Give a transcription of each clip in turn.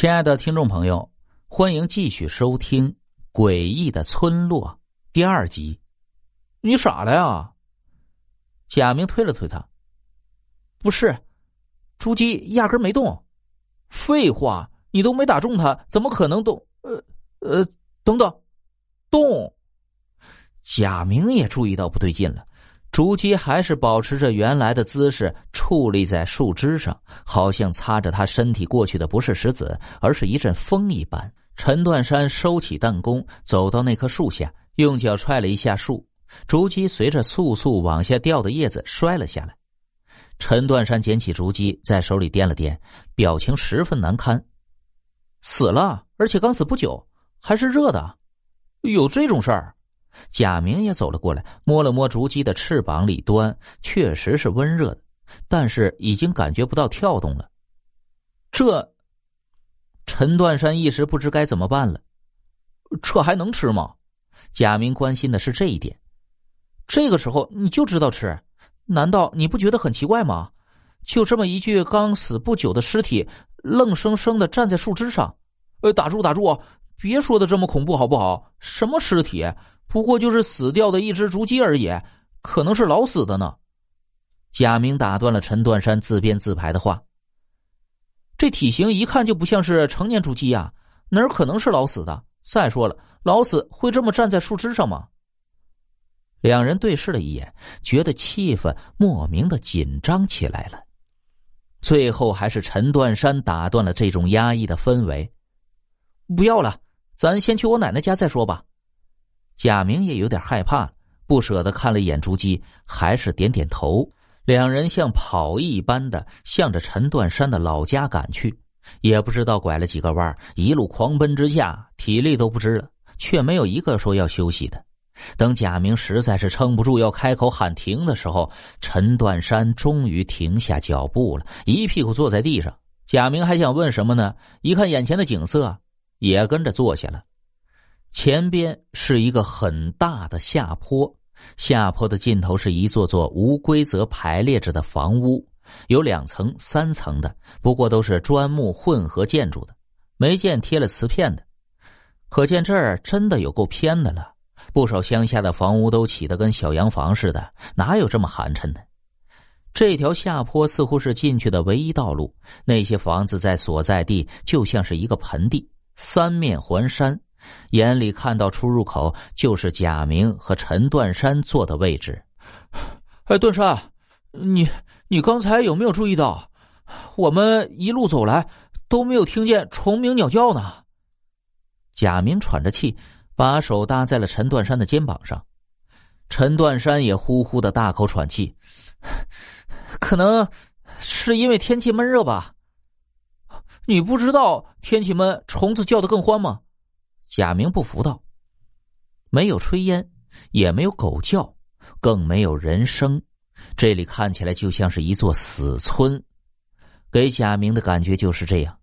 亲爱的听众朋友，欢迎继续收听《诡异的村落》第二集。你傻了呀？贾明推了推他，不是，朱姬压根没动。废话，你都没打中他，怎么可能动？呃呃，等等，动！贾明也注意到不对劲了。竹鸡还是保持着原来的姿势，矗立在树枝上，好像擦着他身体过去的不是石子，而是一阵风一般。陈断山收起弹弓，走到那棵树下，用脚踹了一下树，竹鸡随着簌簌往下掉的叶子摔了下来。陈断山捡起竹鸡，在手里掂了掂，表情十分难堪。死了，而且刚死不久，还是热的，有这种事儿？贾明也走了过来，摸了摸竹鸡的翅膀里端，确实是温热的，但是已经感觉不到跳动了。这，陈断山一时不知该怎么办了。这还能吃吗？贾明关心的是这一点。这个时候你就知道吃，难道你不觉得很奇怪吗？就这么一具刚死不久的尸体，愣生生的站在树枝上。呃，打住打住，别说的这么恐怖好不好？什么尸体？不过就是死掉的一只竹鸡而已，可能是老死的呢。贾明打断了陈断山自编自排的话。这体型一看就不像是成年竹鸡呀，哪儿可能是老死的？再说了，老死会这么站在树枝上吗？两人对视了一眼，觉得气氛莫名的紧张起来了。最后还是陈断山打断了这种压抑的氛围。不要了，咱先去我奶奶家再说吧。贾明也有点害怕，不舍得看了一眼朱姬，还是点点头。两人像跑一般的向着陈断山的老家赶去，也不知道拐了几个弯，一路狂奔之下，体力都不支了，却没有一个说要休息的。等贾明实在是撑不住要开口喊停的时候，陈断山终于停下脚步了，一屁股坐在地上。贾明还想问什么呢，一看眼前的景色，也跟着坐下了。前边是一个很大的下坡，下坡的尽头是一座座无规则排列着的房屋，有两层、三层的，不过都是砖木混合建筑的，没见贴了瓷片的。可见这儿真的有够偏的了，不少乡下的房屋都起得跟小洋房似的，哪有这么寒碜的？这条下坡似乎是进去的唯一道路，那些房子在所在地就像是一个盆地，三面环山。眼里看到出入口就是贾明和陈断山坐的位置。哎，断山，你你刚才有没有注意到，我们一路走来都没有听见虫鸣鸟叫呢？贾明喘着气，把手搭在了陈断山的肩膀上。陈断山也呼呼的大口喘气，可能是因为天气闷热吧。你不知道天气闷，虫子叫的更欢吗？贾明不服道：“没有炊烟，也没有狗叫，更没有人声，这里看起来就像是一座死村。给贾明的感觉就是这样。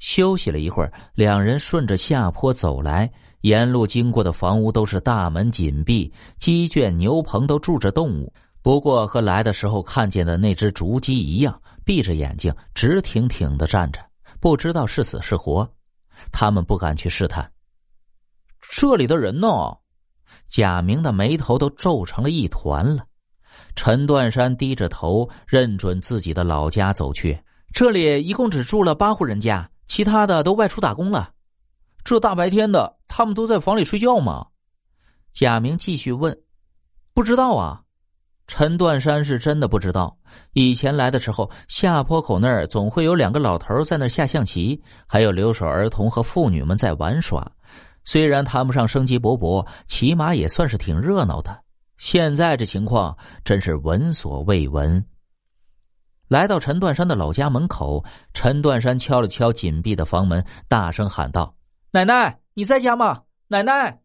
休息了一会儿，两人顺着下坡走来，沿路经过的房屋都是大门紧闭，鸡圈、牛棚都住着动物，不过和来的时候看见的那只竹鸡一样，闭着眼睛直挺挺的站着，不知道是死是活。他们不敢去试探。”这里的人呢？贾明的眉头都皱成了一团了。陈断山低着头，认准自己的老家走去。这里一共只住了八户人家，其他的都外出打工了。这大白天的，他们都在房里睡觉吗？贾明继续问：“不知道啊。”陈断山是真的不知道。以前来的时候，下坡口那儿总会有两个老头在那下象棋，还有留守儿童和妇女们在玩耍。虽然谈不上生机勃勃，起码也算是挺热闹的。现在这情况真是闻所未闻。来到陈断山的老家门口，陈断山敲了敲紧闭的房门，大声喊道：“奶奶，你在家吗？奶奶！”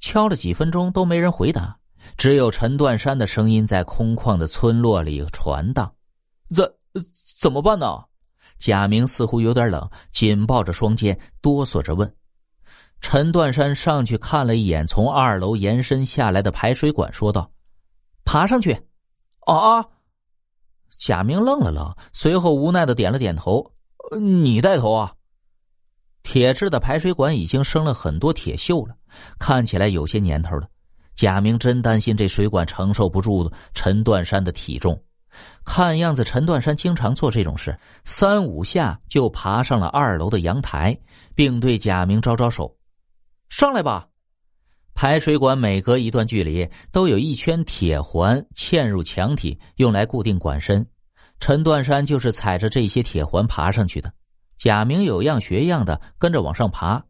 敲了几分钟都没人回答，只有陈断山的声音在空旷的村落里传荡。怎怎么办呢？贾明似乎有点冷，紧抱着双肩，哆嗦着问。陈断山上去看了一眼从二楼延伸下来的排水管，说道：“爬上去。”啊！贾明愣了愣，随后无奈的点了点头：“你带头啊。”铁制的排水管已经生了很多铁锈了，看起来有些年头了。贾明真担心这水管承受不住陈断山的体重。看样子，陈断山经常做这种事，三五下就爬上了二楼的阳台，并对贾明招招手：“上来吧。”排水管每隔一段距离都有一圈铁环嵌入墙体，用来固定管身。陈断山就是踩着这些铁环爬上去的。贾明有样学样的跟着往上爬，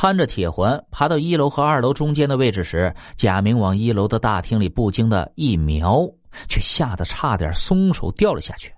攀着铁环爬到一楼和二楼中间的位置时，贾明往一楼的大厅里不经的一瞄。却吓得差点松手掉了下去。